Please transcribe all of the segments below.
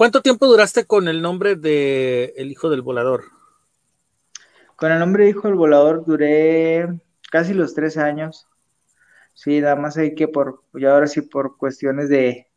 ¿Cuánto tiempo duraste con el nombre de El Hijo del Volador? Con el nombre de Hijo del Volador duré casi los tres años. Sí, nada más hay que por, y ahora sí por cuestiones de,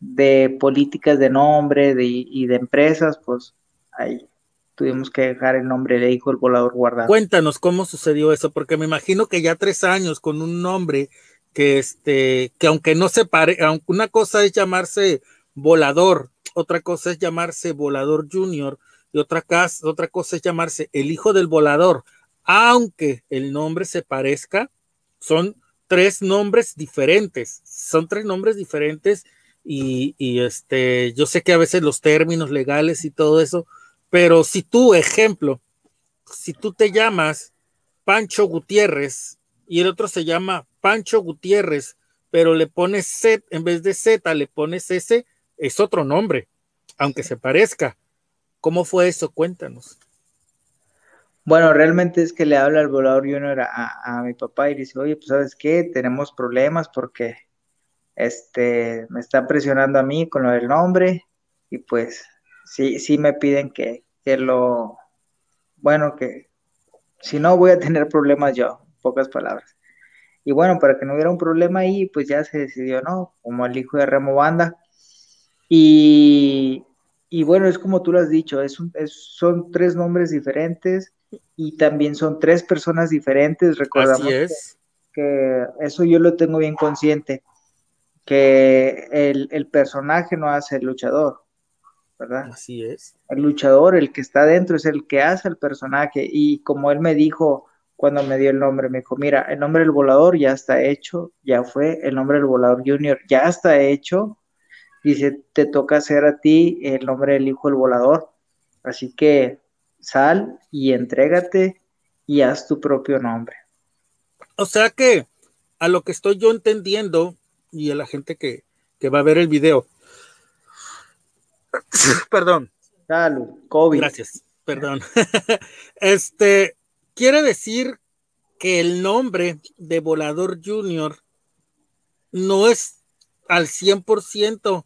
de políticas de nombre de, y de empresas, pues ahí tuvimos que dejar el nombre de Hijo del Volador guardado. Cuéntanos cómo sucedió eso, porque me imagino que ya tres años con un nombre que este, que aunque no se pare, aunque una cosa es llamarse volador, otra cosa es llamarse volador junior y otra, otra cosa es llamarse el hijo del volador, aunque el nombre se parezca, son tres nombres diferentes, son tres nombres diferentes y, y este, yo sé que a veces los términos legales y todo eso, pero si tú, ejemplo, si tú te llamas Pancho Gutiérrez y el otro se llama Pancho Gutiérrez, pero le pones Z, en vez de Z, le pones S, es otro nombre, aunque se parezca. ¿Cómo fue eso? Cuéntanos. Bueno, realmente es que le habla el volador junior a, a, mi papá y dice, oye, pues sabes qué, tenemos problemas porque este me está presionando a mí con lo del nombre y pues sí, sí me piden que, que lo, bueno, que si no voy a tener problemas yo, pocas palabras. Y bueno, para que no hubiera un problema ahí, pues ya se decidió, ¿no? Como el hijo de Remo Banda. Y, y bueno, es como tú lo has dicho, es, son tres nombres diferentes y también son tres personas diferentes. Recordamos es. Que, eso yo lo tengo bien consciente, que el, el personaje no hace el luchador. ¿verdad? Así es. El luchador, el que está dentro, es el que hace el personaje. Y como él me dijo cuando me dio el nombre, me dijo, mira, el nombre del volador ya está hecho, ya fue, el nombre del volador junior ya está hecho. Dice, te toca hacer a ti el nombre del hijo del volador. Así que sal y entrégate y haz tu propio nombre. O sea que a lo que estoy yo entendiendo y a la gente que, que va a ver el video, Perdón. Salud, COVID. Gracias, perdón. este quiere decir que el nombre de Volador Junior no es al 100%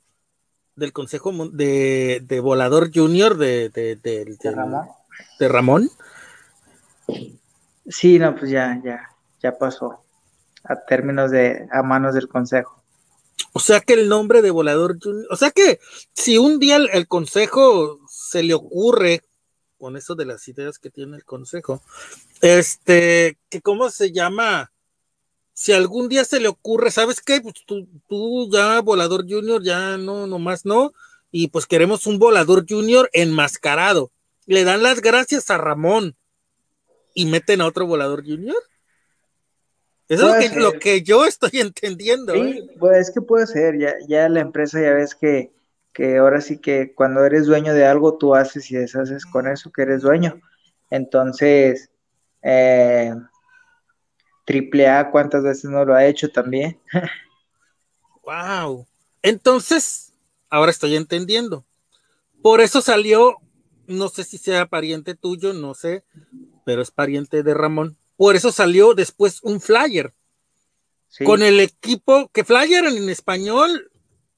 del Consejo de, de, Volador Junior de, de, de, Ramón. de Ramón. Sí, no, pues ya, ya, ya pasó a términos de a manos del Consejo. O sea que el nombre de Volador Junior, o sea que si un día el, consejo se le ocurre, con eso de las ideas que tiene el consejo, este, que cómo se llama, si algún día se le ocurre, ¿sabes qué? Pues tú, tú ya, Volador Junior, ya no, nomás no, y pues queremos un Volador Junior enmascarado. Le dan las gracias a Ramón y meten a otro Volador Junior. Eso es lo que, yo estoy entendiendo. Sí, ¿eh? pues es que puede ser, ya, ya la empresa ya ves que, que ahora sí que cuando eres dueño de algo, tú haces y deshaces con eso que eres dueño. Entonces, eh, triple A, ¿cuántas veces no lo ha hecho también? wow. Entonces, ahora estoy entendiendo. Por eso salió, no sé si sea pariente tuyo, no sé, pero es pariente de Ramón por eso salió después un flyer. Con el equipo, que flyer en español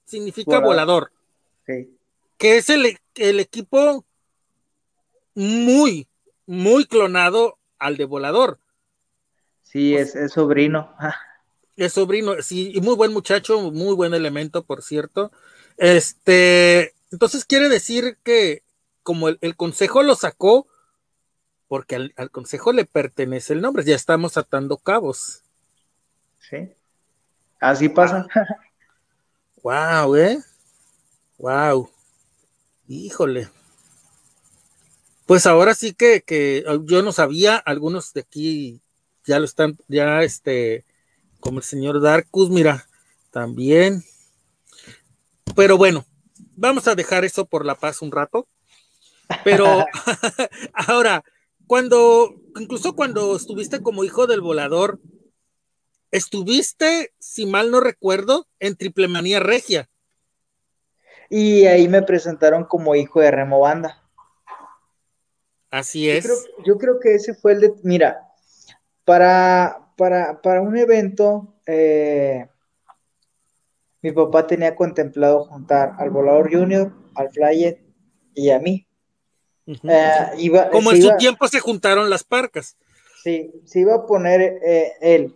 significa volador. Que es el, equipo muy, muy clonado al de volador. Sí, es, sobrino. Es sobrino, sí, y muy buen muchacho, muy buen elemento, por cierto. Este, entonces quiere decir que como el consejo lo sacó, porque al, consejo le pertenece el nombre, ya estamos atando cabos. Sí, así pasa. Wow, ¿eh? Wow. Híjole. Pues ahora sí que, que yo no sabía, algunos de aquí ya lo están, ya este, como el señor Darkus, mira, también. Pero bueno, vamos a dejar eso por la paz un rato. Pero ahora, cuando, incluso cuando estuviste como hijo del volador, estuviste, si mal no recuerdo, en Triple Manía Regia. Y ahí me presentaron como hijo de Remo Banda. Así es. Yo creo, que ese fue el de, mira, para, para, para un evento, eh, mi papá tenía contemplado juntar al Volador Junior, al Flyer y a mí. Eh, Como en su tiempo se juntaron las parcas. Sí, se iba a poner eh, él,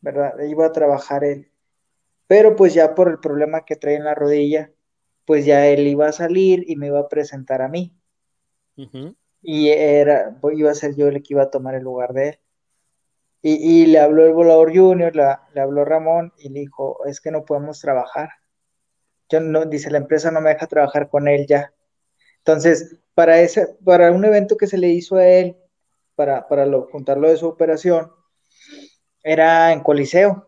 ¿verdad? Iba a trabajar él. Pero pues ya por el problema que trae en la rodilla, pues ya él iba a salir y me iba a presentar a mí. Y era, iba a ser yo el que iba a tomar el lugar de él. Y, le habló el volador junior, le habló Ramón y le dijo, es que no podemos trabajar. Yo no, dice, la empresa no me deja trabajar con él ya. Entonces, para ese, para un evento que se le hizo a él, para, para lo, juntarlo de su operación, era en Coliseo.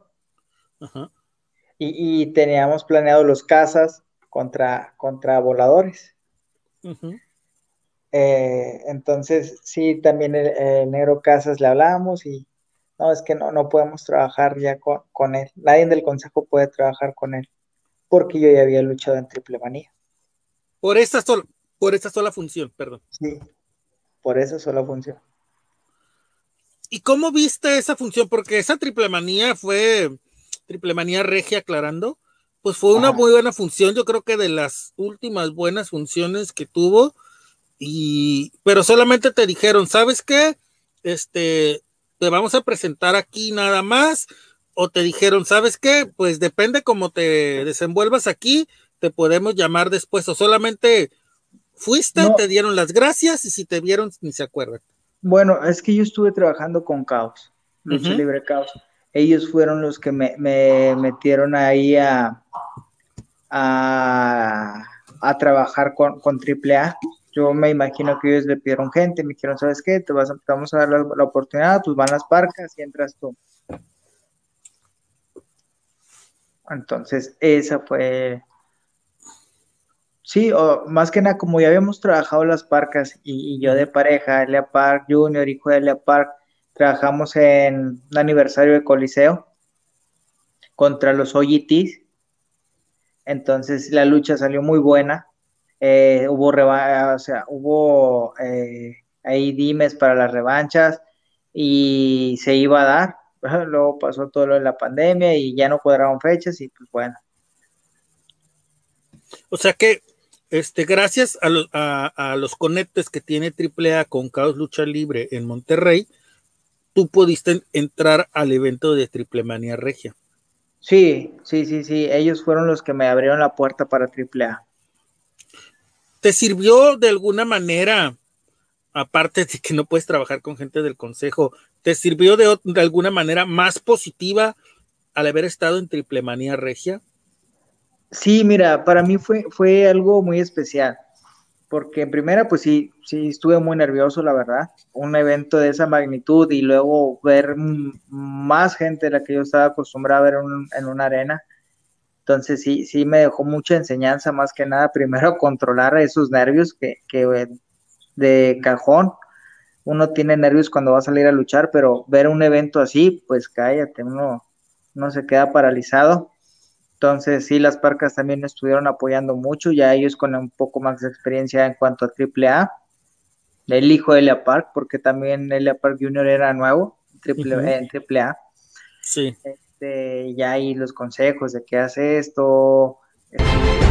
Y, teníamos planeado los casas contra, contra voladores. Eh, entonces, sí, también el, negro Casas le hablamos y no, es que no, no podemos trabajar ya con, él. Nadie del consejo puede trabajar con él porque yo ya había luchado en triple manía. Por esta sola, por esta sola función, perdón. Sí, por esa sola función. ¿Y cómo viste esa función? Porque esa triple manía fue, triple manía regia aclarando, pues fue una muy buena función, yo creo que de las últimas buenas funciones que tuvo, y, pero solamente te dijeron, ¿sabes qué? Este, te vamos a presentar aquí nada más, o te dijeron, ¿sabes qué? Pues depende cómo te desenvuelvas aquí, te podemos llamar después, o solamente fuiste, te dieron las gracias y si te vieron ni se acuerdan. Bueno, es que yo estuve trabajando con Caos, Lucha Libre Caos. Ellos fueron los que me, metieron ahí a, a, trabajar con, con AAA. Yo me imagino que ellos le pidieron gente, me dijeron, ¿sabes qué? Te, vas vamos a dar la, oportunidad, pues van las parcas y entras tú. Entonces, esa fue. Sí, o más que nada, como ya habíamos trabajado las parcas y, yo de pareja, Elia Park Junior, hijo de Elia Park, trabajamos en un aniversario de Coliseo contra los OGTs. Entonces la lucha salió muy buena. Eh, hubo o sea, hubo eh, ahí dimes para las revanchas y se iba a dar. luego pasó todo lo de la pandemia y ya no cuadraron fechas y pues bueno. O sea que, este, gracias a, los conectes que tiene AAA con Caos Lucha Libre en Monterrey, tú pudiste entrar al evento de Triple Manía Regia. Sí, sí, sí, sí, ellos fueron los que me abrieron la puerta para AAA. ¿Te sirvió de alguna manera, aparte de que no puedes trabajar con gente del consejo, ¿Te sirvió de, alguna manera más positiva al haber estado en Triple Manía Regia? Sí, mira, para mí fue, fue algo muy especial, porque en primera, pues sí, sí, estuve muy nervioso, la verdad, un evento de esa magnitud y luego ver más gente de la que yo estaba acostumbrado a ver en una arena. Entonces sí, sí me dejó mucha enseñanza, más que nada, primero controlar esos nervios que, que de cajón, uno tiene nervios cuando va a salir a luchar, pero ver un evento así, pues cállate, uno, no se queda paralizado. Entonces, sí, las parcas también estuvieron apoyando mucho, ya ellos con un poco más de experiencia en cuanto a AAA. El hijo de Elia Park, porque también Elia Park Jr. era nuevo triple, en AAA. Sí este, ya hay los consejos de qué hace esto. Este,